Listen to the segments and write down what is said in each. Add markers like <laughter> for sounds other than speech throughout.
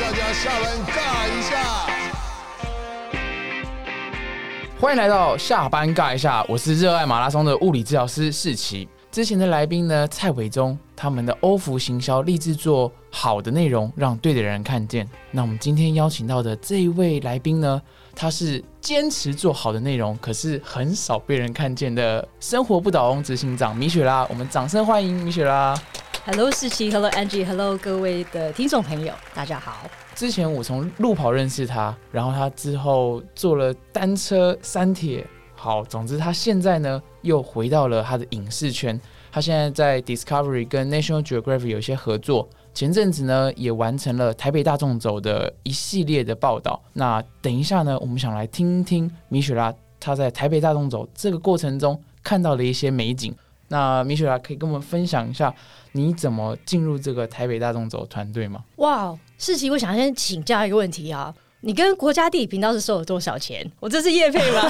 大家下班尬一下。欢迎来到下班尬一下，我是热爱马拉松的物理治疗师世奇。之前的来宾呢，蔡伟忠，他们的欧服行销立志做好的内容，让对的人看见。那我们今天邀请到的这一位来宾呢，他是坚持做好的内容，可是很少被人看见的生活不倒翁执行长米雪拉。我们掌声欢迎米雪拉。Hello，世奇，Hello Angie，Hello 各位的听众朋友，大家好。之前我从路跑认识他，然后他之后做了单车、三铁。好，总之他现在呢又回到了他的影视圈。他现在在 Discovery 跟 National Geographic 有一些合作。前阵子呢也完成了台北大众走的一系列的报道。那等一下呢，我们想来听听米雪拉她在台北大众走这个过程中看到的一些美景。那米雪拉可以跟我们分享一下你怎么进入这个台北大众走团队吗？哇，世奇，我想先请教一个问题啊，你跟国家地理频道是收了多少钱？我这是业配吗？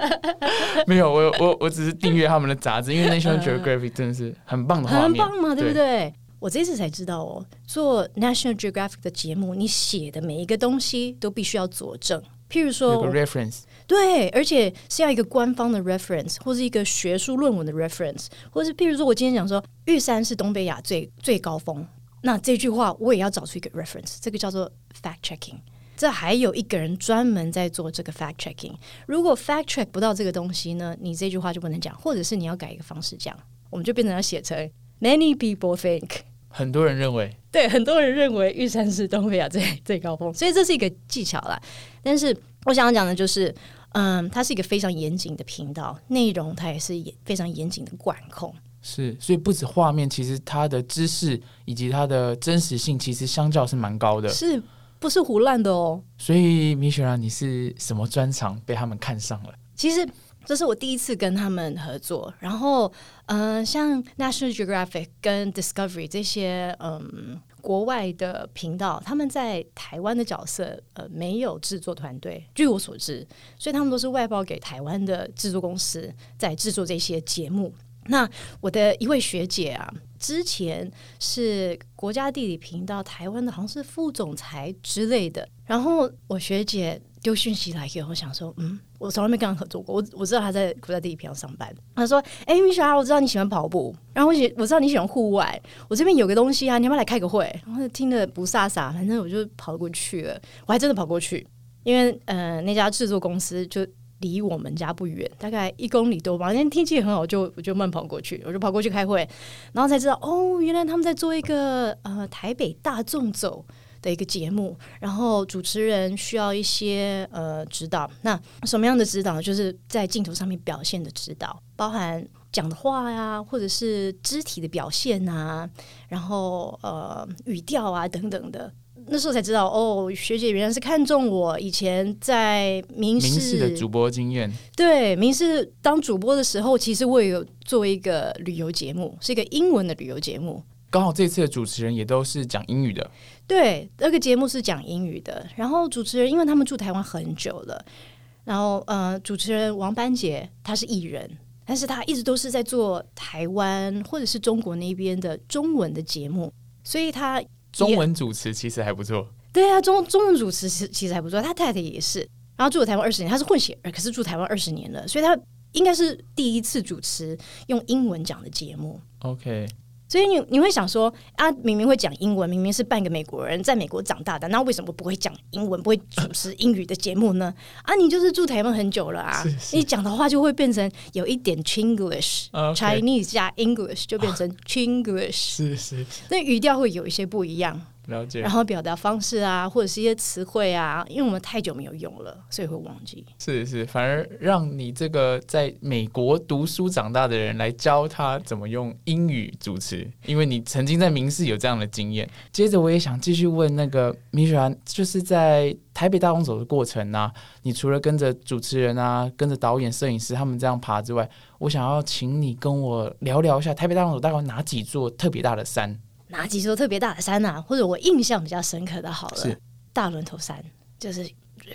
<laughs> 没有，我我我只是订阅他们的杂志，因为 National <laughs> Geographic 真的是很棒的画面，很棒嘛，对不对？我这次才知道哦，做 National Geographic 的节目，你写的每一个东西都必须要佐证。譬如有说个，reference，对，而且是要一个官方的 reference，或是一个学术论文的 reference，或是譬如说，我今天讲说玉山是东北亚最最高峰，那这句话我也要找出一个 reference，这个叫做 fact checking。这还有一个人专门在做这个 fact checking。如果 fact check 不到这个东西呢，你这句话就不能讲，或者是你要改一个方式讲，我们就变成要写成 many people think。很多人认为对，很多人认为玉山是东北亚最最高峰，所以这是一个技巧啦。但是我想要讲的就是，嗯，它是一个非常严谨的频道，内容它也是也非常严谨的管控。是，所以不止画面，其实它的知识以及它的真实性，其实相较是蛮高的。是不是胡乱的哦？所以米雪拉，你是什么专长被他们看上了？其实这是我第一次跟他们合作，然后，嗯、像 National Geographic 跟 Discovery 这些，嗯。国外的频道，他们在台湾的角色，呃，没有制作团队，据我所知，所以他们都是外包给台湾的制作公司在制作这些节目。那我的一位学姐啊，之前是国家地理频道台湾的，好像是副总裁之类的。然后我学姐丢讯息来给我，想说，嗯，我从来没跟他合作过，我我知道他在国家地理频道上班。他说：“哎、米雪啊，我知道你喜欢跑步，然后我喜我知道你喜欢户外，我这边有个东西啊，你要不要来开个会？”然后听得不飒飒，反正我就跑过去了。我还真的跑过去，因为呃那家制作公司就离我们家不远，大概一公里多吧。那天天气很好，就我就慢跑过去，我就跑过去开会，然后才知道哦，原来他们在做一个呃台北大众走。的一个节目，然后主持人需要一些呃指导。那什么样的指导？就是在镜头上面表现的指导，包含讲的话呀、或者是肢体的表现啊，然后呃语调啊等等的。那时候才知道，哦，学姐原来是看中我以前在民民视视的主播经验，对，民视当主播的时候，其实我也有做一个旅游节目，是一个英文的旅游节目。刚好这次的主持人也都是讲英语的，对，那个节目是讲英语的，然后主持人因为他们住台湾很久了，然后呃，主持人王班杰他是艺人，但是他一直都是在做台湾或者是中国那边的中文的节目，所以他中文主持其实还不错。对啊，中中文主持其其实还不错，他太太也是，然后住了台湾二十年，他是混血儿，可是住台湾二十年了，所以他应该是第一次主持用英文讲的节目。OK，所以你你会想说啊，明明会讲英文，明明是半个美国人，在美国长大的，那为什么不会讲英文，不会主持英语的节目呢？啊，你就是住台湾很久了啊，你讲的话就会变成有一点 Chinglish、啊 OK Chinese 加 English 就变成 Chinglish，<laughs> 是是。那语调会有一些不一样，了解然。后表达方式啊，或者是一些词汇啊，因为我们太久没有用了，所以会忘记。是是，反而让你这个在美国读书长大的人来教他怎么用英语主持，因为你曾经在明视有这样的经验。接着我也想继续问那个米雪兰，就是在台北大公走的过程啊，你除了跟着主持人啊、跟着导演、摄影师他们这样爬之外，我想要请你跟我聊聊一下台北大公走大概有哪几座特别大的山？哪几座特别大的山啊？或者我印象比较深刻的，好了，大轮头山，就是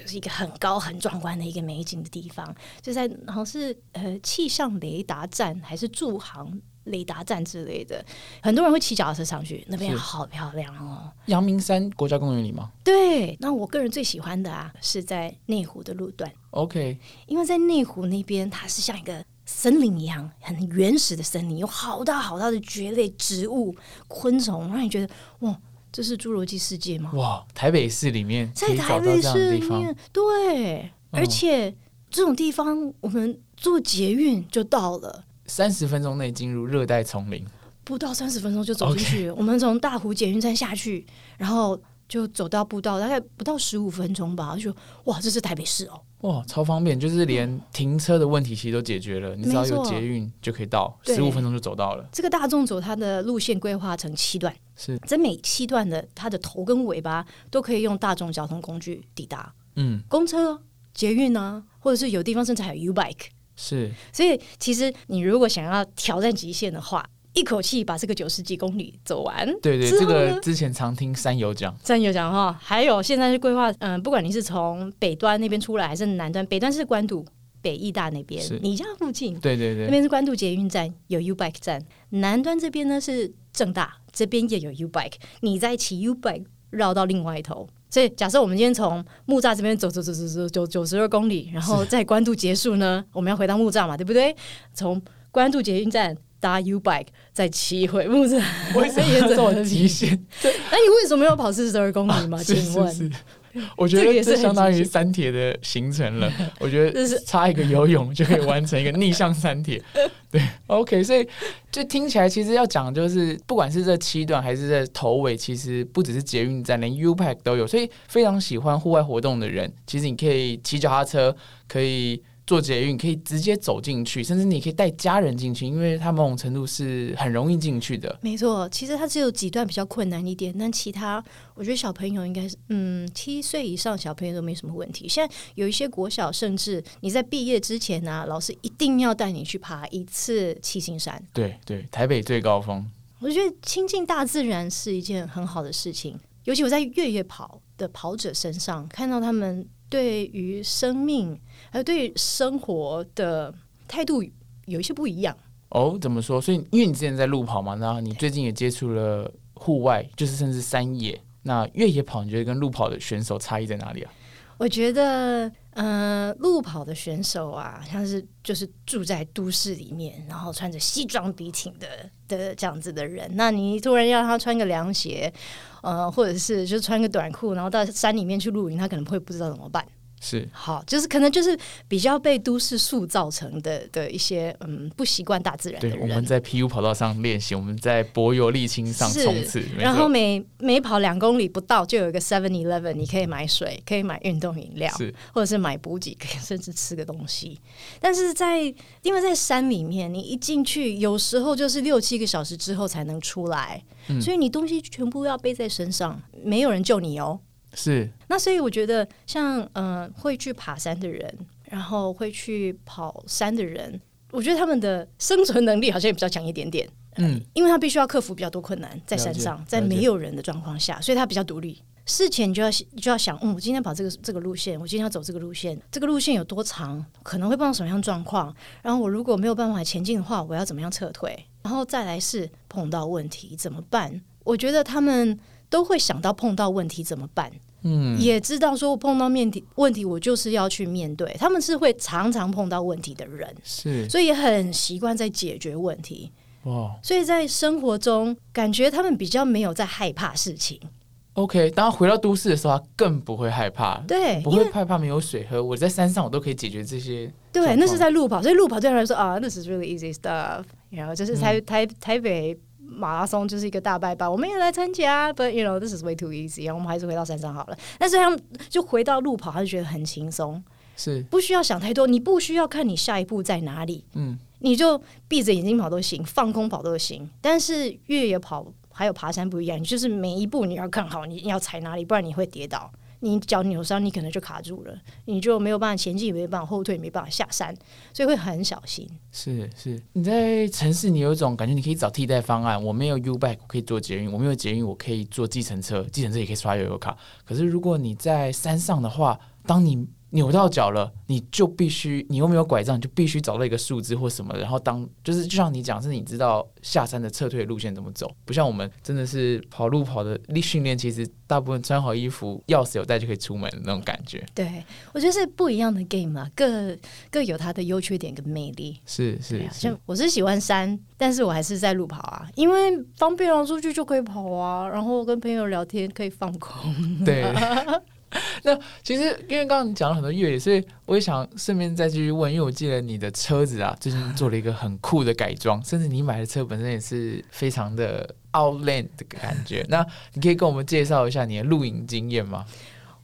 是一个很高很壮观的一个美景的地方，就在好像是呃气象雷达站还是驻航雷达站之类的，很多人会骑脚踏车上去，那边好漂亮哦。阳明山国家公园里吗对，那我个人最喜欢的啊，是在内湖的路段，？OK，因为在内湖那边，它是像一个森林一样，很原始的森林，有好大好大的蕨类植物、昆虫，让你觉得哇，这是侏罗纪世界吗？哇，台北市里面在台北市，里面，对，而且这种地方我们坐捷运就到了。三十分钟内进入热带丛林。不到三十分钟就走进去我们从大湖捷运站下去，然后就走到步道，大概不到十五分钟吧。我就哇，这是台北市哦。哇，超方便，就是连停车的问题其实都解决了，你只要有捷运就可以到，十五分钟就走到了。这个大众走它的路线规划成七段，是，这每七段的它的头跟尾巴都可以用大众交通工具抵达，嗯，公车、捷运啊，或者是有地方甚至还有 U bike。是。所以其实你如果想要挑战极限的话，一口气把这个九十几公里走完，对对，这个之前常听山友讲，山友讲哈，还有现在是规划，嗯，不管你是从北端那边出来，还是南端，北端是关渡北艺大那边，你家附近对对对，那边是关渡捷运站，有 U bike 站，南端这边呢是正大，这边也有 U bike，你再骑 U bike 绕到另外一头。所以，假设我们今天从木栅这边走走走走走九九十二公里，然后在关渡结束呢，我们要回到木栅嘛，对不对？从关渡捷运站搭 U bike 再骑回木栅，为什么要这么极限？<laughs> 那你为什么要跑四十二公里嘛？是请问？是是，我觉得也是很得这相当于三铁的行程了。我觉得差一个游泳就可以完成一个逆向三铁。<laughs> 对，OK，所以就听起来其实要讲就是，不管是这七段还是这头尾，其实不只是捷运站，连 U Pack 都有。所以非常喜欢户外活动的人，其实你可以骑脚踏车，可以。坐捷运可以直接走进去，甚至你可以带家人进去，因为它某种程度是很容易进去的。没错，其实它只有几段比较困难一点，但其他我觉得小朋友应该是，嗯，七岁以上小朋友都没什么问题。现在有一些国小，甚至你在毕业之前呢、啊，老师一定要带你去爬一次七星山。对对，台北最高峰，我觉得亲近大自然是一件很好的事情，尤其我在越野跑的跑者身上看到他们对于生命还有对于生活的态度有一些不一样。哦，怎么说？所以因为你之前在路跑嘛，然后你最近也接触了户外，就是甚至山野。那越野跑，你觉得跟路跑的选手差异在哪里啊？我觉得，嗯，路跑的选手啊，像是就是住在都市里面，然后穿着西装笔挺的的这样子的人，那你突然要他穿个凉鞋，呃，或者是就穿个短裤，然后到山里面去露营，他可能会不知道怎么办。是好，就是可能就是比较被都市塑造成的的一些嗯不习惯大自然的对，我们。在 PU 跑道上练习，我们在柏油沥青上冲刺，然后每每跑两公里不到，就有一个 Seven Eleven，你可以买水，可以买运动饮料，是或者是买补给，可以甚至吃个东西。但是在因为在山里面，你一进去，有时候就是六七个小时之后才能出来，嗯所以你东西全部要背在身上，没有人救你哦。是那所以我觉得像，呃会去爬山的人，然后会去跑山的人，我觉得他们的生存能力好像也比较强一点点。嗯，因为他必须要克服比较多困难，在山上在没有人的状况下，所以他比较独立。事前你就要就要想，嗯，我今天跑这个这个路线，我今天要走这个路线，这个路线有多长，可能会碰到什么样状况，然后我如果没有办法前进的话，我要怎么样撤退，然后再来是碰到问题怎么办？我觉得他们都会想到碰到问题怎么办，嗯，也知道说我碰到面题问题，我就是要去面对。他们是会常常碰到问题的人，是所以也很习惯在解决问题。哇所以在生活中，感觉他们比较没有在害怕事情。，OK。当他回到都市的时候，他更不会害怕，对，不会害怕没有水喝。我在山上，我都可以解决这些。对，那是在路跑，所以路跑对他来说啊，this is really easy stuff。然后就是台、台台北马拉松就是一个大拜拜，我们也来参加，but you know this is way too easy。然后我们还是回到山上好了。但是他们就回到路跑，他就觉得很轻松，是不需要想太多，你不需要看你下一步在哪里，嗯，你就闭着眼睛跑都行，放空跑都行。但是越野跑还有爬山不一样，你就是每一步你要看好，你要踩哪里，不然你会跌倒。你脚扭伤，你可能就卡住了，你就没有办法前进，没有办法后退，没办法下山，所以会很小心。是是，你在城市，你有一种感觉，你可以找替代方案。我没有 U bike，我可以坐捷运；我没有捷运，我可以坐计程车，计程车也可以刷悠游卡。可是如果你在山上的话，当你扭到脚了，你就必须，你又没有拐杖，你就必须找到一个树枝或什么，然后当就是就像你讲，是你知道下山的撤退路线怎么走，不像我们真的是跑路跑的训练，其实大部分穿好衣服，钥匙有带就可以出门的那种感觉。对，我觉得是不一样的 game 嘛，各各有它的优缺点跟魅力。是是，像我是喜欢山，但是我还是在路跑啊，因为方便啊，出去就可以跑啊，然后跟朋友聊天可以放空。对。<laughs> 那其实因为刚刚你讲了很多越野，所以我也想顺便再继续问，因为我记得你的车子啊，最近做了一个很酷的改装，甚至你买的车本身也是非常的 outland 的感觉。那你可以跟我们介绍一下你的露营经验吗？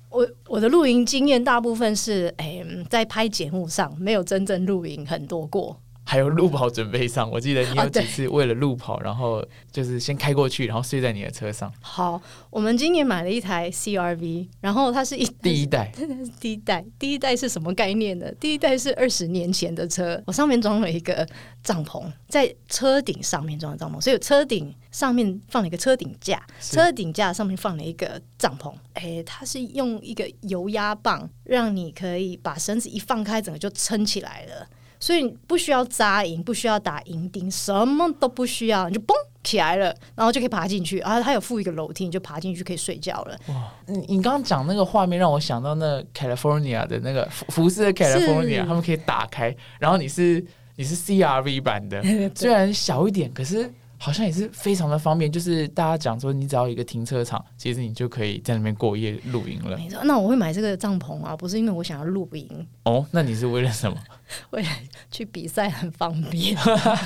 我我的露营经验大部分是哎，在拍节目上，没有真正露营很多过。还有路跑准备上，<laughs> 我记得你有几次为了路跑，然后就是先开过去，然后睡在你的车上。好，我们今年买了一台 CRV，然后它是一 <laughs> 第一代，<laughs> 第一代，第一代是什么概念呢？第一代是二十年前的车，我上面装了一个帐篷，在车顶上面装的帐篷，所以车顶上面放了一个车顶架，车顶架上面放了一个帐篷。哎，它是用一个油压棒，让你可以把绳子一放开，整个就撑起来了。所以不需要扎营，不需要打营钉，什么都不需要，你就嘣起来了，然后就可以爬进去。然后它有附一个楼梯，你就爬进去可以睡觉了。哇！你你刚刚讲那个画面让我想到那 California 的那个福福斯的 California，他们可以打开，然后你是你是 CRV 版的，<laughs> 虽然小一点，可是。好像也是非常的方便，就是大家讲说，你只要一个停车场，其实你就可以在那边过夜露营了。没错，那我会买这个帐篷啊，不是因为我想要露营哦，那你是为了什么？<laughs> 为了去比赛很方便。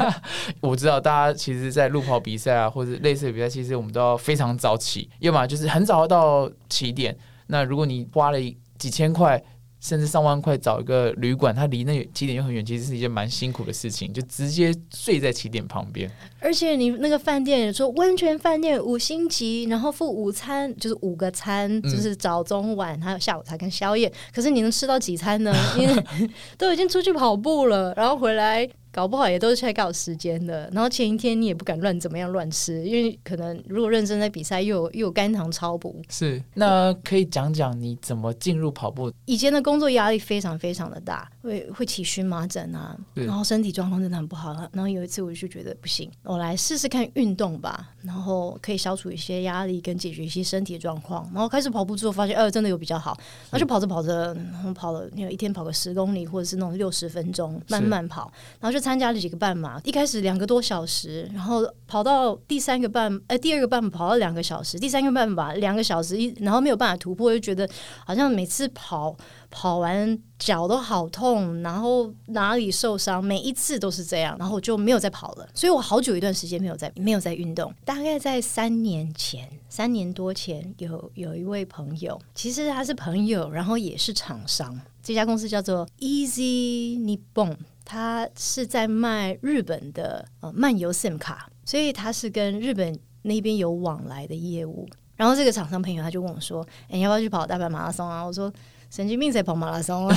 <laughs> 我知道大家其实，在路跑比赛啊，或者类似的比赛，其实我们都要非常早起，要么就是很早到起点。那如果你花了几千块。甚至上万块找一个旅馆，它离那起点又很远，其实是一件蛮辛苦的事情，就直接睡在起点旁边。而且你那个饭店说温泉饭店五星级，然后付午餐，就是五个餐，就是早中晚还有下午茶跟宵夜。可是你能吃到几餐呢？因为 <laughs> 都已经出去跑步了，然后回来。搞不好也都是 check out 时间的，然后前一天你也不敢乱怎么样乱吃，因为可能如果认真在比赛，又有又有肝糖超补。是，那可以讲讲你怎么进入跑步？以前的工作压力非常非常的大，会会起荨麻疹啊，然后身体状况真的很不好。然后有一次我就觉得不行，我来试试看运动吧，然后可以消除一些压力跟解决一些身体的状况。然后开始跑步之后，发现呃真的有比较好，然后就跑着跑着，然后跑了有一天跑个十公里，或者是那种六十分钟慢慢跑，然后就。参加了几个半马，一开始两个多小时，然后跑到第三个半，呃，第二个半跑到两个小时，第三个半马两个小时一，然后没有办法突破，就觉得好像每次跑跑完脚都好痛，然后哪里受伤，每一次都是这样，然后我就没有再跑了。所以我好久一段时间没有在没有在运动，大概在三年前，三年多前有有一位朋友，其实他是朋友，然后也是厂商，这家公司叫做 Easy Nippon。他是在卖日本的呃漫游 SIM 卡，所以他是跟日本那边有往来的业务。然后这个厂商朋友他就问我说：“哎，你要不要去跑大阪马拉松啊？”我说：“神经病才跑马拉松啊！”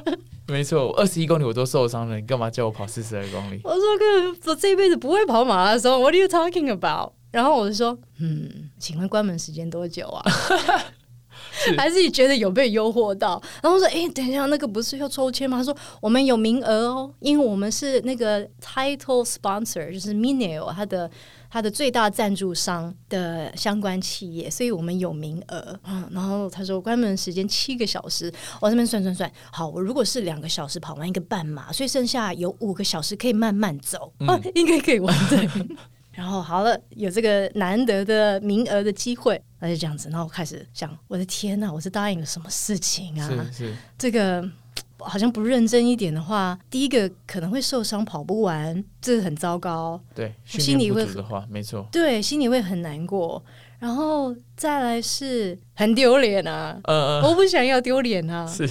<laughs> 没错，二十一公里我都受伤了，你干嘛叫我跑四十二公里？我说：“哥，我这辈子不会跑马拉松。”What are you talking about？然后我就说：“嗯，请问关门时间多久啊？” <laughs> 还是你觉得有被诱惑到？然后说：“哎，等一下，那个不是要抽签吗？”他说：“我们有名额哦，因为我们是那个 title sponsor，就是 Mineo 它的它的最大赞助商的相关企业，所以我们有名额。”嗯，然后他说：“关门时间七个小时。”我这边算算算，好，我如果是两个小时跑完一个半马，所以剩下有五个小时可以慢慢走，啊，应该可以完成。然后好了，有这个难得的名额的机会，那就这样子。然后开始想，我的天呐，我是答应了什么事情啊？是是，这个好像不认真一点的话，第一个可能会受伤，跑不完，这很糟糕。对，心里会的话，没错。对，心里会很难过。然后再来是很丢脸啊，呃，我不想要丢脸啊。是，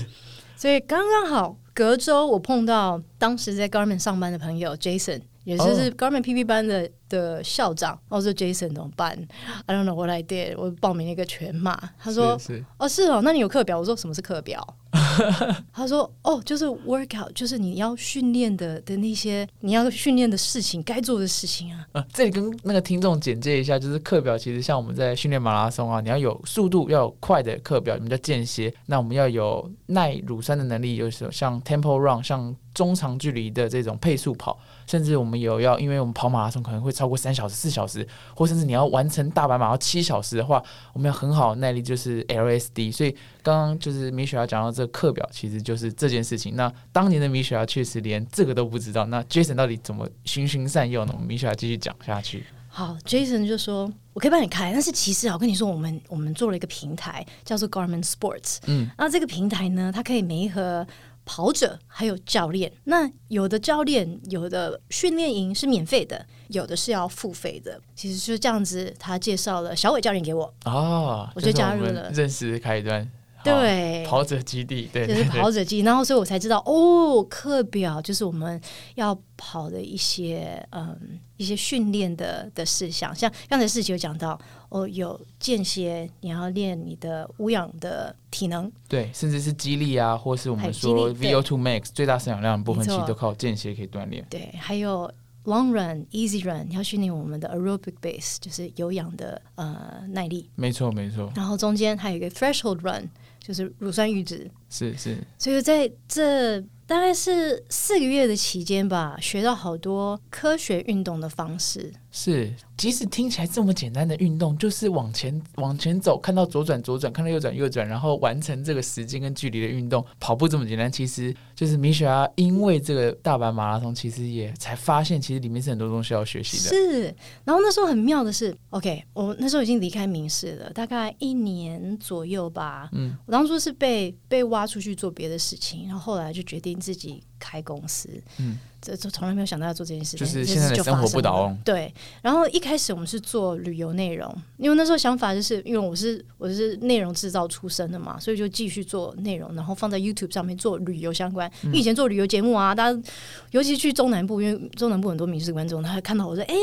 所以刚刚好，隔周我碰到当时在 Garmin 上班的朋友 Jason。也就是 Garmin PP 班的的校长，我说 Jason 怎么办？I don't know what I did。我报名了一个全马，他说哦是哦，那你有课表？我说什么是课表？<laughs> 他说：“哦，就是 workout，就是你要训练的的那些你要训练的事情，该做的事情啊。呃，这里跟那个听众简介一下，就是课表其实像我们在训练马拉松啊，你要有速度，要有快的课表，你们叫间歇。那我们要有耐乳酸的能力，有时候像 tempo run，像中长距离的这种配速跑。”甚至我们有要，因为我们跑马拉松可能会超过三小时、四小时，或甚至你要完成大白马要七小时的话，我们要很好的耐力，就是 LSD。所以刚刚就是米雪要讲到这个课表，其实就是这件事情。那当年的米雪确实连这个都不知道。那 Jason 到底怎么循循善诱呢？我们米雪继续讲下去。好，Jason 就说：“我可以帮你开，但是其实啊，我跟你说，我们我们做了一个平台，叫做 Garmin Sports。嗯，那这个平台呢，它可以每一盒。”跑者还有教练，那有的教练有的训练营是免费的，有的是要付费的。其实就这样子，他介绍了小伟教练给我哦，我就加入了，认识开端。对，跑者基地，对，就是跑者基地。然后，所以我才知道，哦，课表就是我们要跑的一些，嗯，一些训练的的事项。像刚才事情有讲到，哦，有间歇，你要练你的无氧的体能，对，甚至是肌力啊，或是我们说 VO2 max 最大摄氧量的部分，其实都靠间歇可以锻炼。对，还有 long run、easy run，你要训练我们的 aerobic base，就是有氧的呃耐力。没错，没错。然后中间还有一个 threshold run。就是乳酸阈值，是是，所以在这大概是四个月的期间吧，学到好多科学运动的方式。是，即使听起来这么简单的运动，就是往前往前走，看到左转左转，看到右转右转，然后完成这个时间跟距离的运动，跑步这么简单，其实就是米雪啊，因为这个大阪马拉松，其实也才发现，其实里面是很多东西要学习的。是，然后那时候很妙的是，OK，我那时候已经离开民事了，大概一年左右吧。嗯，我当初是被被挖出去做别的事情，然后后来就决定自己开公司。嗯。这就从来没有想到要做这件事情，就是现在的生活不倒翁。对，然后一开始我们是做旅游内容，因为那时候想法就是，因为我是我是内容制造出身的嘛，所以就继续做内容，然后放在 YouTube 上面做旅游相关。以前做旅游节目啊，大家尤其去中南部，因为中南部很多民事观众，他会看到我说：“哎，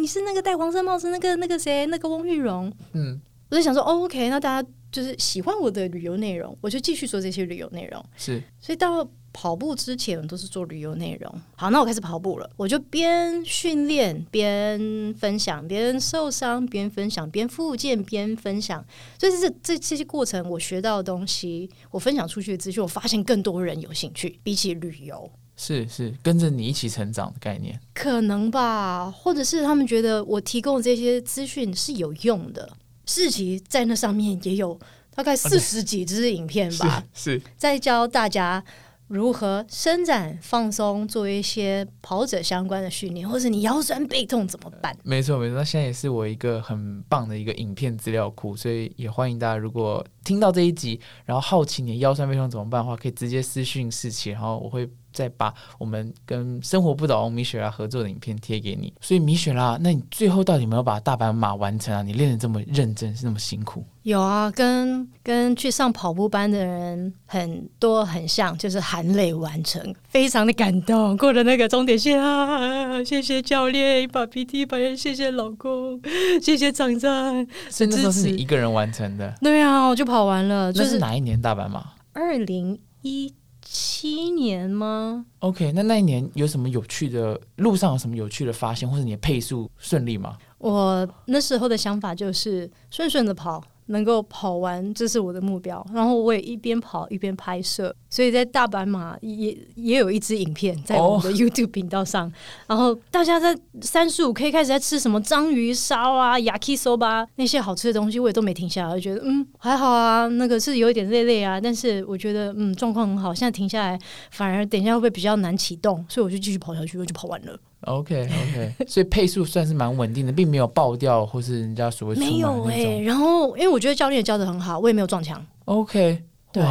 你是那个戴黄色帽子那个那个谁，那个翁玉荣。”嗯，我就想说，OK，那大家就是喜欢我的旅游内容，我就继续做这些旅游内容。是，所以到。跑步之前都是做旅游内容，好，那我开始跑步了，我就边训练边分享，边受伤边分享，边复健边分享，所以这这这些过程我学到的东西，我分享出去的资讯，我发现更多人有兴趣，比起旅游，是是。跟着你一起成长的概念，可能吧，或者是他们觉得我提供这些资讯是有用的，事情在那上面也有大概四十几支影片吧，是在教大家。如何伸展、放松，做一些跑者相关的训练，或者你腰酸背痛怎么办？没错，没错。那现在也是我一个很棒的一个影片资料库，所以也欢迎大家，如果听到这一集，然后好奇你腰酸背痛怎么办的话，可以直接私讯事情，然后我会。再把我们跟生活不倒翁米雪拉合作的影片贴给你，所以米雪拉，那你最后到底有没有把大白马完成啊？你练的这么认真，是那么辛苦？有啊，跟跟去上跑步班的人很多很像，就是含泪完成，非常的感动，过了那个终点线啊！谢谢教练，一把鼻涕一把眼谢谢老公，谢谢厂长，所以那时候是你一个人完成的？对啊，我就跑完了。这是哪一年大白马？二零一。七年吗？OK，那那一年有什么有趣的路上有什么有趣的发现，或者你的配速顺利吗？我那时候的想法就是顺顺的跑。能够跑完，这是我的目标。然后我也一边跑一边拍摄，所以在大阪马也也有一支影片在我们的 <laughs> YouTube 频道上。然后大家在三十五 K 开始在吃什么章鱼烧啊、yakisoba 那些好吃的东西，我也都没停下来，就觉得嗯还好啊。那个是有一点累累啊，但是我觉得嗯状况很好。现在停下来反而等一下会不会比较难启动？所以我就继续跑下去，我就跑完了。OK OK，<laughs> 所以配速算是蛮稳定的，并没有爆掉或是人家所谓没有哎。然后因为我觉得教练教的很好，我也没有撞墙。OK，<laughs> 对，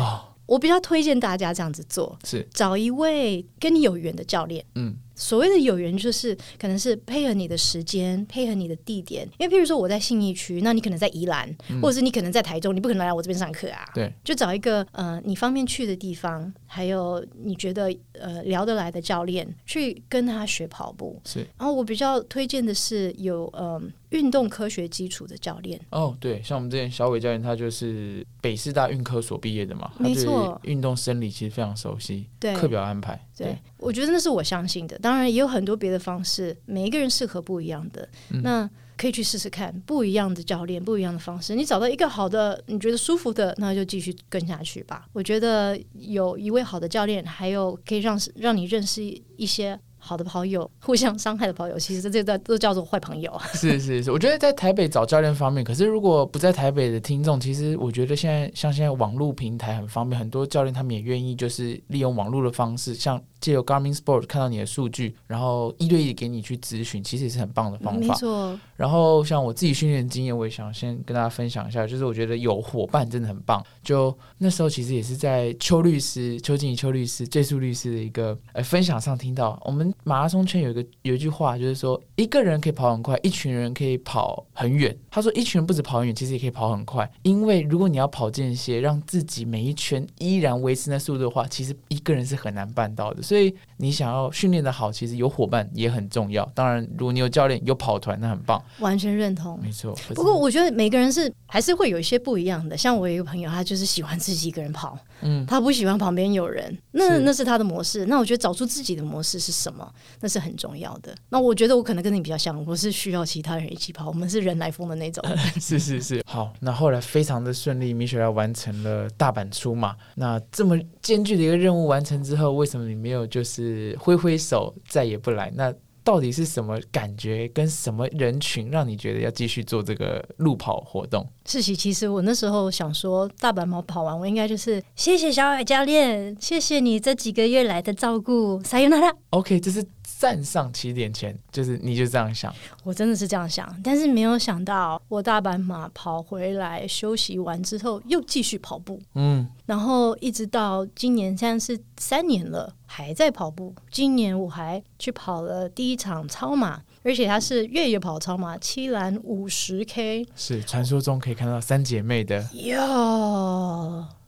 我比较推荐大家这样子做，是找一位跟你有缘的教练。嗯，所谓的有缘，就是可能是配合你的时间，配合你的地点。因为譬如说我在信义区，那你可能在宜兰，或者是你可能在台中，你不可能来我这边上课啊。对，就找一个呃你方便去的地方，还有你觉得呃聊得来的教练去跟他学跑步。是，然后我比较推荐的是有呃运动科学基础的教练。哦，对，像我们之前小伟教练，他就是北师大运科所毕业的嘛，没错运动生理其实非常熟悉，对课表安排，对，我觉得那是我相信的。当然，也有很多别的方式，每一个人适合不一样的。嗯那可以去试试看不一样的教练，不一样的方式。你找到一个好的，你觉得舒服的，那就继续跟下去吧。我觉得有一位好的教练，还有可以让让你认识一些好的跑友，<laughs> 互相伤害的跑友，其实这都都叫做坏朋友。<laughs> 是是是，我觉得在台北找教练方面，可是如果不在台北的听众，其实我觉得现在像现在网络平台很方便，很多教练他们也愿意就是利用网络的方式，像借由 Garmin Sport 看到你的数据，然后一对一给你去咨询，其实也是很棒的方法没法。错，然后像我自己训练的经验，我也想先跟大家分享一下，就是我觉得有伙伴真的很棒。就那时候其实也是在邱律师、邱静怡邱律师、最速律师的一个呃分享上听到，我们马拉松圈有一个有一句话，就是说一个人可以跑很快，一群人可以跑很远。他说一群人不止跑很远，其实也可以跑很快，因为如果你要跑间歇，让自己每一圈依然维持那速度的话，其实一个人是很难办到的。所以你想要训练的好，其实有伙伴也很重要。当然，如果你有教练、有跑团，那很棒。完全认同。没错，不过我觉得每个人是还是会有一些不一样的。像我有一个朋友，他就是喜欢自己一个人跑，嗯，他不喜欢旁边有人，那是那是他的模式。那我觉得找出自己的模式是什么，那是很重要的。那我觉得我可能跟你比较像，我是需要其他人一起跑，我们是人来疯的那种。<laughs> 是是是，好，那后来非常的顺利，米雪要完成了大阪出马。那这么艰巨的一个任务完成之后，为什么你没有就是挥挥手再也不来？那到底是什么感觉跟什么人群让你觉得要继续做这个路跑活动？世奇，其实我那时候想说，大阪跑跑完，我应该就是谢谢小矮教练，谢谢你这几个月来的照顾，撒由那拉。OK，这是站上起点前，就是你就这样想，我真的是这样想，但是没有想到，我大阪马跑回来休息完之后，又继续跑步。嗯，然后一直到今年，现在是三年了，还在跑步。今年我还去跑了第一场超马，而且它是越野跑超马，七栏五十 K。是传说中可以看到三姐妹的，哟，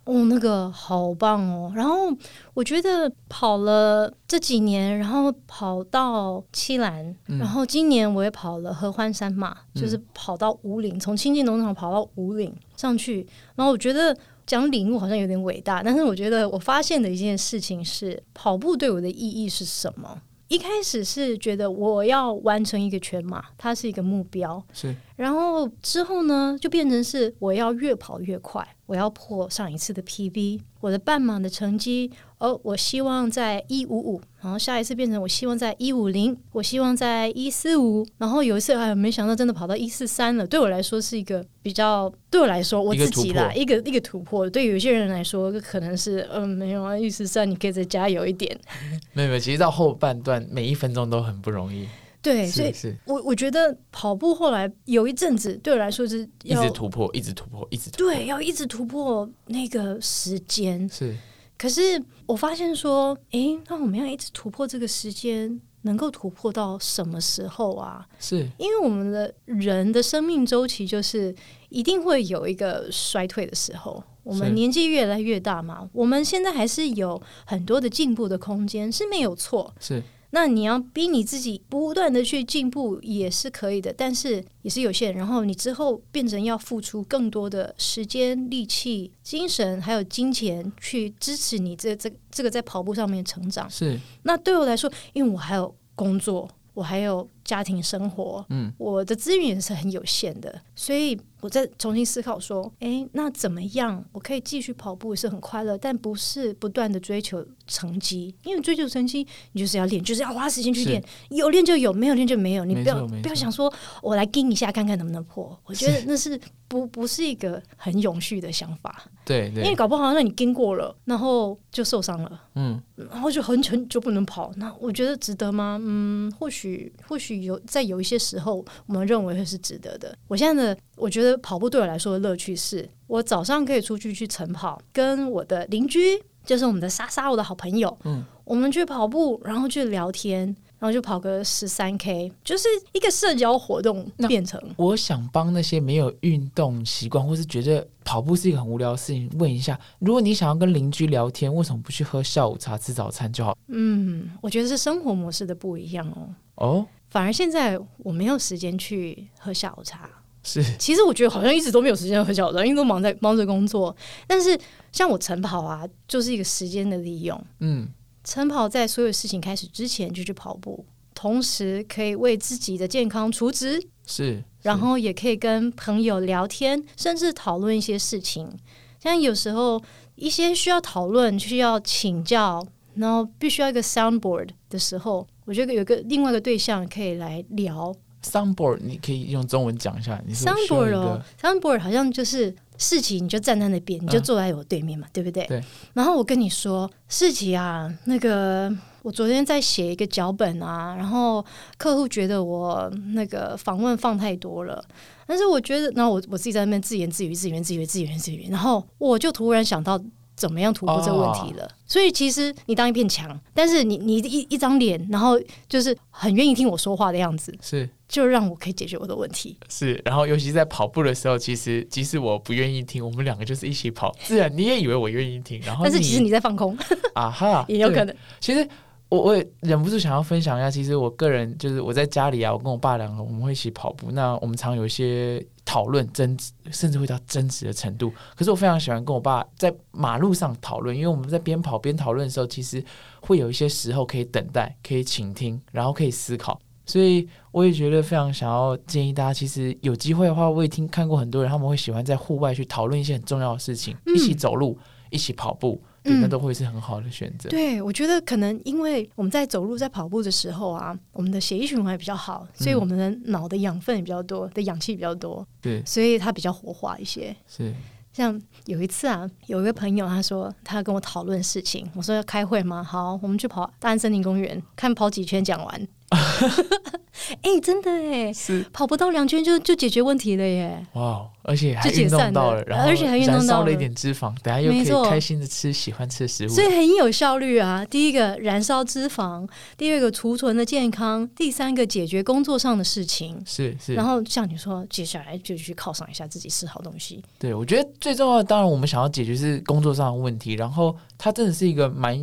哦，那个好棒哦！然后我觉得跑了这几年，然后跑到七兰，嗯然后今年我也跑了合欢山马，就是跑到五岭，从清境农场跑到五岭上去。然后我觉得讲领悟好像有点伟大，但是我觉得我发现的一件事情是，跑步对我的意义是什么？一开始是觉得我要完成一个全马，它是一个目标，是。然后之后呢，就变成是我要越跑越快，我要破上一次的 PB，我的半马的成绩，哦，我希望在一五五，然后下一次变成我希望在一五零，我希望在一四五，然后有一次哎，没想到真的跑到一四三了，对我来说是一个比较，对我来说我自己啦一个一个突破，对有些人来说可能是嗯没有啊一四三，你可以再加油一点，<laughs> 没有没有，其实到后半段每一分钟都很不容易，对，所以我我觉得跑步后来有一阵子对我来说是一要直突破，一直突破，一直突破，对，要一直突破那个时间。是可是我发现说，诶，那我们要一直突破这个时间，能够突破到什么时候啊？是因为我们的人的生命周期就是一定会有一个衰退的时候。我们年纪越来越大嘛，我们现在还是有很多的进步的空间，是没有错。是那你要逼你自己不断的去进步也是可以的，但是也是有限。然后你之后变成要付出更多的时间、力气、精神还有金钱去支持你这这这个在跑步上面成长。是那对我来说，因为我还有工作，我还有家庭生活，嗯，我的资源也是很有限的，所以我再重新思考说，诶，那怎么样我可以继续跑步是很快乐，但不是不断的追求成绩，因为追求成绩，你就是要练，就是要花时间去练，有练就有，没有练就没有，你不要不要想说我来盯一下看看能不能破，我觉得那是不不是一个很永续的想法，对对，因为搞不好让你经过了，然后就受伤了。嗯，然后就很很就不能跑，那我觉得值得吗？嗯，或许或许有在有一些时候，我们认为会是值得的。我现在的我觉得跑步对我来说的乐趣是，我早上可以出去去晨跑，跟我的邻居，就是我们的莎莎，我的好朋友，嗯，我们去跑步，然后去聊天。然后就跑个十三 K，就是一个社交活动那变成。我想帮那些没有运动习惯，或是觉得跑步是一个很无聊的事情，问一下：如果你想要跟邻居聊天，为什么不去喝下午茶、吃早餐就好？嗯，我觉得是生活模式的不一样哦。哦，反而现在我没有时间去喝下午茶。是其实我觉得好像一直都没有时间喝下午茶，因为都忙在忙着工作。但是像我晨跑啊，就是一个时间的利用。嗯，晨跑在所有事情开始之前就去跑步，同时可以为自己的健康除职，是，然后也可以跟朋友聊天，甚至讨论一些事情。像有时候一些需要讨论、需要请教，然后必须要一个 soundboard 的时候，我觉得有个另外一个对象可以来聊。soundboard，你可以用中文讲一下。你是 soundboard 一哦，soundboard 好像就是事情，你就站在那边，你就坐在我对面嘛，对不对？对。然后我跟你说，事情啊，那个我昨天在写一个脚本啊，然后客户觉得我那个访问放太多了，但是我觉得，然后我我自己在那边自言自语、自言自语、自言自语，然后我就突然想到。怎么样突破这个问题了？所以其实你当一片墙，但是你你一一张脸，然后就是很愿意听我说话的样子，是就让我可以解决我的问题。是，然后尤其在跑步的时候，其实即使我不愿意听，我们两个就是一起跑，自然你也以为我愿意听，然后但是其实你在放空，<laughs> 啊哈 <laughs> 也有可能。其实我我也忍不住想要分享一下，其实我个人就是我在家里啊，我跟我爸两个我们会一起跑步，那我们常有一些讨论争执，甚至会到争执的程度。可是我非常喜欢跟我爸在马路上讨论，因为我们在边跑边讨论的时候，其实会有一些时候可以等待，可以倾听，然后可以思考。所以我也觉得非常想要建议大家，其实有机会的话，我也听看过很多人他们会喜欢在户外去讨论一些很重要的事情，一起走路，一起跑步，那都会是很好的选择。对，我觉得可能因为我们在走路、在跑步的时候啊，我们的血液循环也比较好，所以嗯。我们的脑的养分也比较多，的氧气比较多，对，所以它比较活化一些。是像有一次啊，有一个朋友他说他要跟我讨论事情，我说要开会吗？好，我们去跑大安森林公园，看跑几圈讲完。<laughs> 哎、真的哎，是，跑不到两圈就就解决问题了耶。哇，而且还运动到了，然后而且还运动到了一点脂肪，等下又可以开心的吃喜欢吃的食物。所以很有效率啊！第一个燃烧脂肪，第二个储存的健康，第三个解决工作上的事情。是是，然后像你说，接下来就去犒赏一下自己，吃好东西。对我觉得最重要的，当然我们想要解决是工作上的问题，然后它真的是一个蛮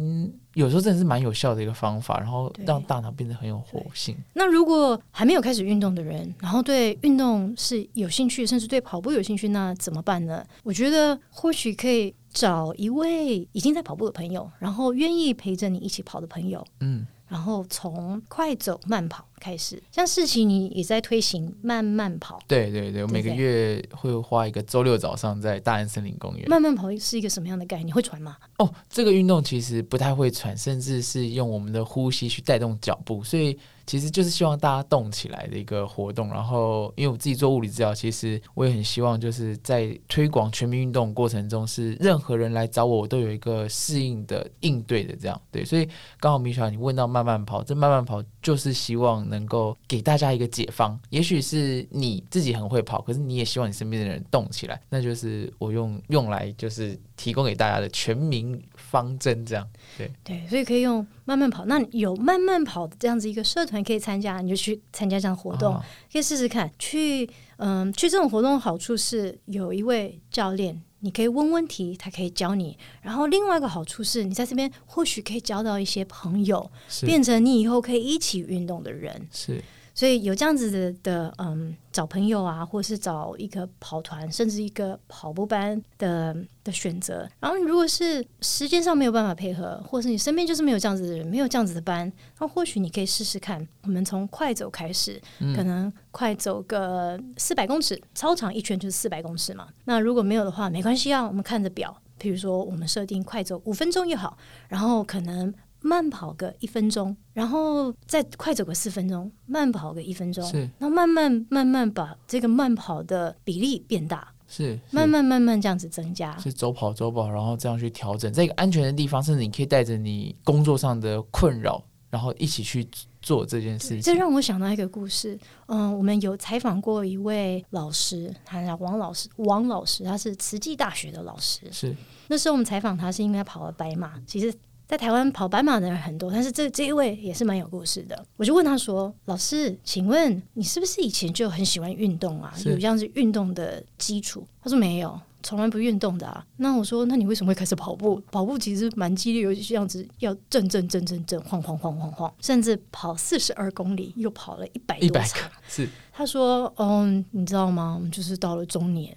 有时候真的是蛮有效的一个方法，然后让大脑变得很有活性。那如果还没有开始运动的人，然后对运动是有兴趣，甚至对跑步有兴趣，那怎么办呢？我觉得或许可以找一位已经在跑步的朋友，然后愿意陪着你一起跑的朋友，嗯，然后从快走慢跑开始。像事情你也在推行慢慢跑，对对对，我每个月会花一个周六早上在大安森林公园。慢慢跑是一个什么样的概念？会喘吗？哦，这个运动其实不太会喘，甚至是用我们的呼吸去带动脚步，所以其实就是希望大家动起来的一个活动。然后，因为我自己做物理治疗，其实我也很希望就是在推广全民运动过程中，是任何人来找我，我都有一个适应的应对的这样。对，所以刚好米小你问到慢慢跑，这慢慢跑就是希望能够给大家一个解放。也许是你自己很会跑，可是你也希望你身边的人动起来，那就是我用用来就是提供给大家的全民方针这样。对对，所以可以用慢慢跑。那有慢慢跑的这样子一个社团可以参加，你就去参加这样活动，啊可以试试看。去嗯，去这种活动的好处是有一位教练，你可以问问题，他可以教你。然后另外一个好处是，你在这边或许可以交到一些朋友，变成你以后可以一起运动的人。是所以有这样子的的嗯，找朋友啊，或是找一个跑团，甚至一个跑步班的的选择。然后，如果是时间上没有办法配合，或是你身边就是没有这样子的人，没有这样子的班，那或许你可以试试看。我们从快走开始，可能快走个四百公尺，操场一圈就是四百公尺嘛。那如果没有的话，没关系啊，我们看着表。比如说，我们设定快走五分钟也好，然后可能慢跑个一分钟，然后再快走个四分钟，慢跑个一分钟，是然后慢慢慢慢把这个慢跑的比例变大，是慢慢慢慢这样子增加。是走跑走跑，然后这样去调整，在一个安全的地方，甚至你可以带着你工作上的困扰，然后一起去做这件事情这。让我想到一个故事，嗯，我们有采访过一位老师，他叫王老师，王老师，他是慈济大学的老师。是那时候我们采访他是因为他跑了白马，其实在台湾跑斑马的人很多，但是这这一位也是蛮有故事的。我就问他说：“老师，请问你是不是以前就很喜欢运动啊？有这样子运动的基础？”他说：“没有。”从来不运动的啊，那我说，那你为什么会开始跑步？跑步其实蛮激烈，尤其这样子要震震震震震，晃晃晃晃晃，甚至跑四十二公里，又跑了一百一百个。是他说：“嗯，你知道吗？我们就是到了中年，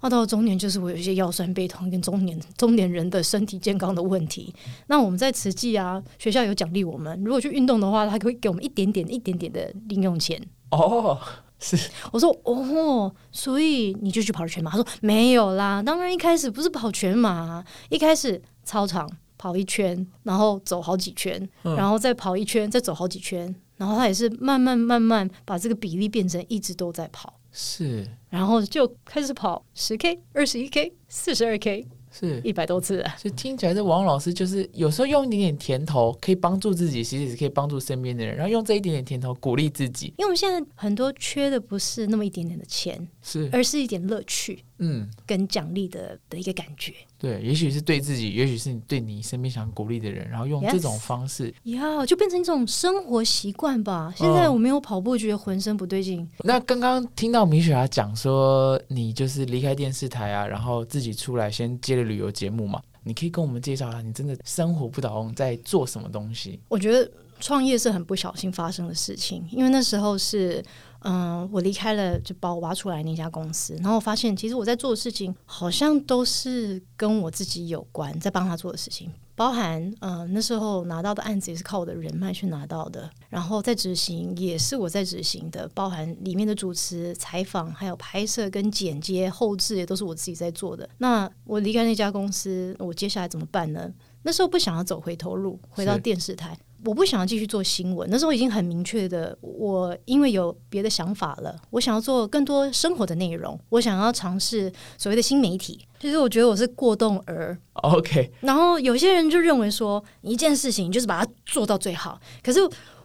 啊，到了中年就是我有一些腰酸背痛跟中年中年人的身体健康的问题。那我们在慈济啊，学校有奖励我们，如果去运动的话，他会给我们一点点、一点点的零用钱。哦，是我说哦，所以你就去跑了全马？他说没有啦，当然一开始不是跑全马，一开始操场跑一圈，然后走好几圈，嗯然后再跑一圈，再走好几圈，然后他也是慢慢慢慢把这个比例变成一直都在跑。”是然后就开始跑十 K、二十一 K、四十二 K，是。一百多次了。所以听起来，这王老师就是有时候用一点点甜头，可以帮助自己，其实也是可以帮助身边的人，然后用这一点点甜头鼓励自己。因为我们现在很多缺的不是那么一点点的钱，是，而是一点乐趣嗯，跟奖励的的一个感觉。对，也许是对自己，也许是你对你身边想鼓励的人，然后用这种方式。呀就变成一种生活习惯吧。现在我没有跑步，觉得浑身不对劲。那刚刚听到米雪儿讲说，你就是离开电视台啊，然后自己出来先接了旅游节目嘛，你可以跟我们介绍一下你真的生活不倒翁在做什么东西？我觉得创业是很不小心发生的事情，因为那时候是，嗯、我离开了就把我挖出来那家公司，然后我发现其实我在做的事情好像都是跟我自己有关，在帮他做的事情，包含嗯、呃那时候拿到的案子也是靠我的人脉去拿到的，然后在执行也是我在执行的，包含里面的主持、采访，还有拍摄跟剪接、后置也都是我自己在做的。那我离开那家公司，我接下来怎么办呢？那时候不想要走回头路，回到电视台。我不想要继续做新闻，那时候已经很明确的，我因为有别的想法了，我想要做更多生活的内容，我想要尝试所谓的新媒体。其实我觉得我是过动儿，OK，然后有些人就认为说，一件事情就是把它做到最好。可是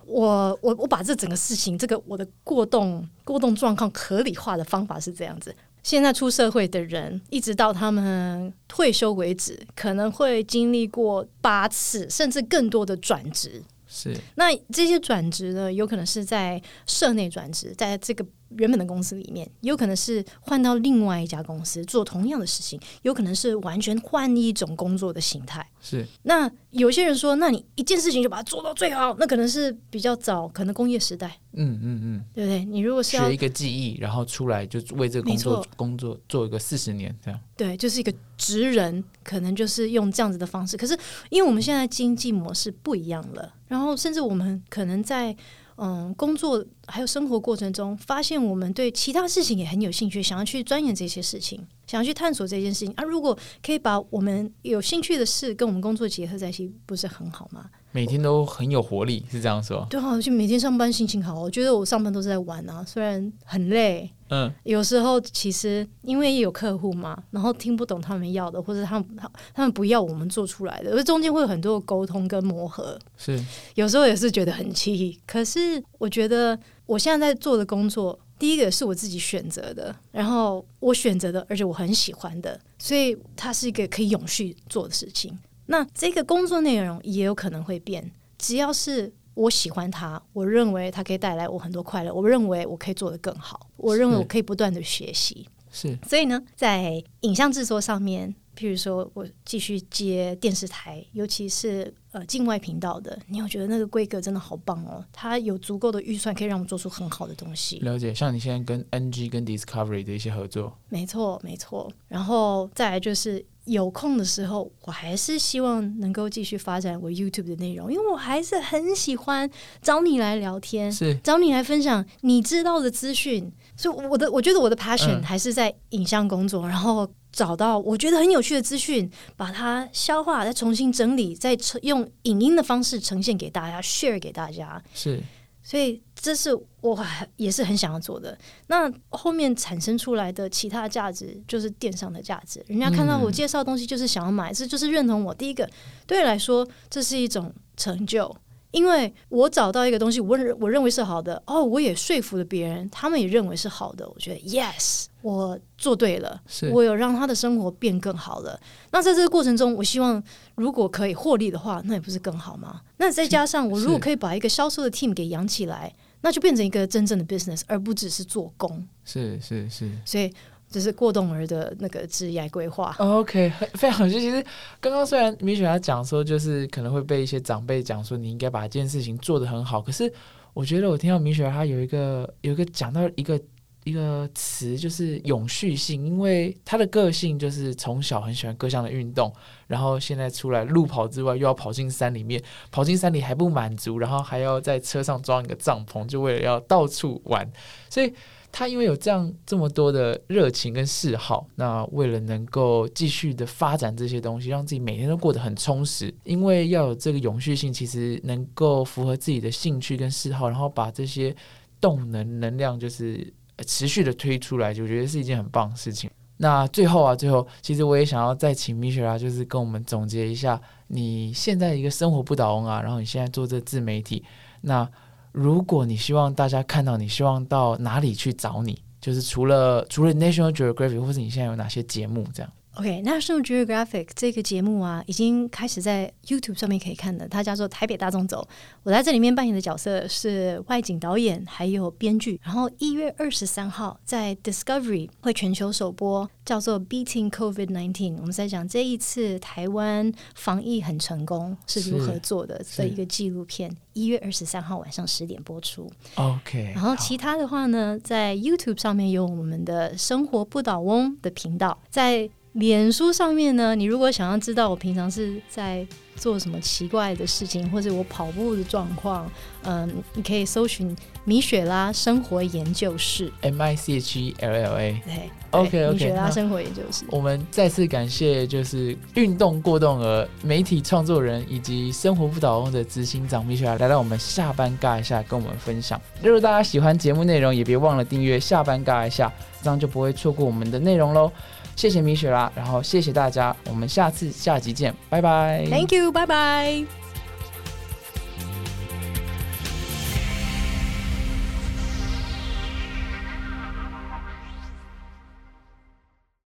我我我把这整个事情，这个我的过动过动状况合理化的方法是这样子。现在出社会的人，一直到他们退休为止，可能会经历过八次甚至更多的转职。是那这些转职呢，有可能是在社内转职，在这个原本的公司里面，有可能是换到另外一家公司做同样的事情，有可能是完全换一种工作的形态。是那有些人说，那你一件事情就把它做到最好，那可能是比较早，可能工业时代，嗯嗯嗯，对不对？你如果是要学一个技艺，然后出来就为这个工作工作做一个四十年这样。对，就是一个职人，可能就是用这样子的方式。可是，因为我们现在经济模式不一样了，然后甚至我们可能在嗯工作还有生活过程中，发现我们对其他事情也很有兴趣，想要去钻研这些事情，想要去探索这件事情啊。如果可以把我们有兴趣的事跟我们工作结合在一起，不是很好吗？每天都很有活力，是这样说。对啊，就每天上班心情好，我觉得我上班都是在玩啊，虽然很累，嗯，有时候其实因为有客户嘛，然后听不懂他们要的，或者他们他他们不要我们做出来的，而中间会有很多的沟通跟磨合，是有时候也是觉得很气。可是我觉得我现在在做的工作，第一个是我自己选择的，然后我选择的，而且我很喜欢的，所以它是一个可以永续做的事情。那这个工作内容也有可能会变，只要是我喜欢它，我认为它可以带来我很多快乐，我认为我可以做得更好，我认为我可以不断的学习。是所以呢，在影像制作上面，譬如说我继续接电视台，尤其是呃境外频道的，你有觉得那个规格真的好棒哦，它有足够的预算可以让我们做出很好的东西。了解。像你现在跟 NG 跟 Discovery 的一些合作，没错，没错。然后再来就是有空的时候，我还是希望能够继续发展我 YouTube 的内容，因为我还是很喜欢找你来聊天，是找你来分享你知道的资讯。所以我的我觉得我的 passion 嗯还是在影像工作，然后找到我觉得很有趣的资讯，把它消化，再重新整理，再用影音的方式呈现给大家，share 给大家。是所以这是我还也是很想要做的。那后面产生出来的其他价值，就是电商的价值。人家看到我介绍的东西，就是想要买，这就是认同我。第一个，对你来说，这是一种成就，因为我找到一个东西，我认我认为是好的，哦，我也说服了别人，他们也认为是好的，我觉得 yes，我做对了，我有让他的生活变更好了。那在这个过程中，我希望如果可以获利的话，那也不是更好吗？那再加上我如果可以把一个销售的 team 给养起来，那就变成一个真正的 business，而不只是做工。是是是。所以就是过动儿的那个职业规划。OK，非常有趣。其实刚刚虽然米雪儿讲说，就是可能会被一些长辈讲说你应该把这件事情做得很好，可是我觉得我听到米雪儿她有一个有一个讲到一个一个词，就是永续性，因为她的个性就是从小很喜欢各项的运动，然后现在出来路跑之外，又要跑进山里面，跑进山里还不满足，然后还要在车上装一个帐篷，就为了要到处玩，所以。他因为有这样这么多的热情跟嗜好，那为了能够继续的发展这些东西，让自己每天都过得很充实，因为要有这个永续性，其实能够符合自己的兴趣跟嗜好，然后把这些动能能量就是持续的推出来，就我觉得是一件很棒的事情。那最后啊，最后其实我也想要再请米雪啊，就是跟我们总结一下你现在一个生活不倒翁啊，然后你现在做这自媒体，那如果你希望大家看到你，希望到哪里去找你？就是除了除了 National Geographic，或是你现在有哪些节目这样？OK，National、Geographic 这个节目啊，已经开始在 YouTube 上面可以看的，它叫做《台北大众走》。我在这里面扮演的角色是外景导演，还有编剧。然后一月二十三号在 Discovery 会全球首播，叫做《Beating COVID-19》。我们在讲这一次台湾防疫很成功是如何做的是的一个纪录片。一月二十三号晚上十点播出。OK，然后其他的话呢，在 YouTube 上面有我们的生活不倒翁的频道，在脸书上面呢，你如果想要知道我平常是在做什么奇怪的事情，或者我跑步的状况，嗯，你可以搜寻米雪拉生活研究室，M I C H E L L A。对 OK，OK，米雪拉生活研究室。我们再次感谢就是运动过动儿媒体创作人以及生活不倒翁的执行长米雪拉来到我们下班尬一下跟我们分享。如果大家喜欢节目内容，也别忘了订阅下班尬一下，这样就不会错过我们的内容喽。谢谢米雪啦，然后谢谢大家，我们下次下集见，拜拜。Thank you，拜拜。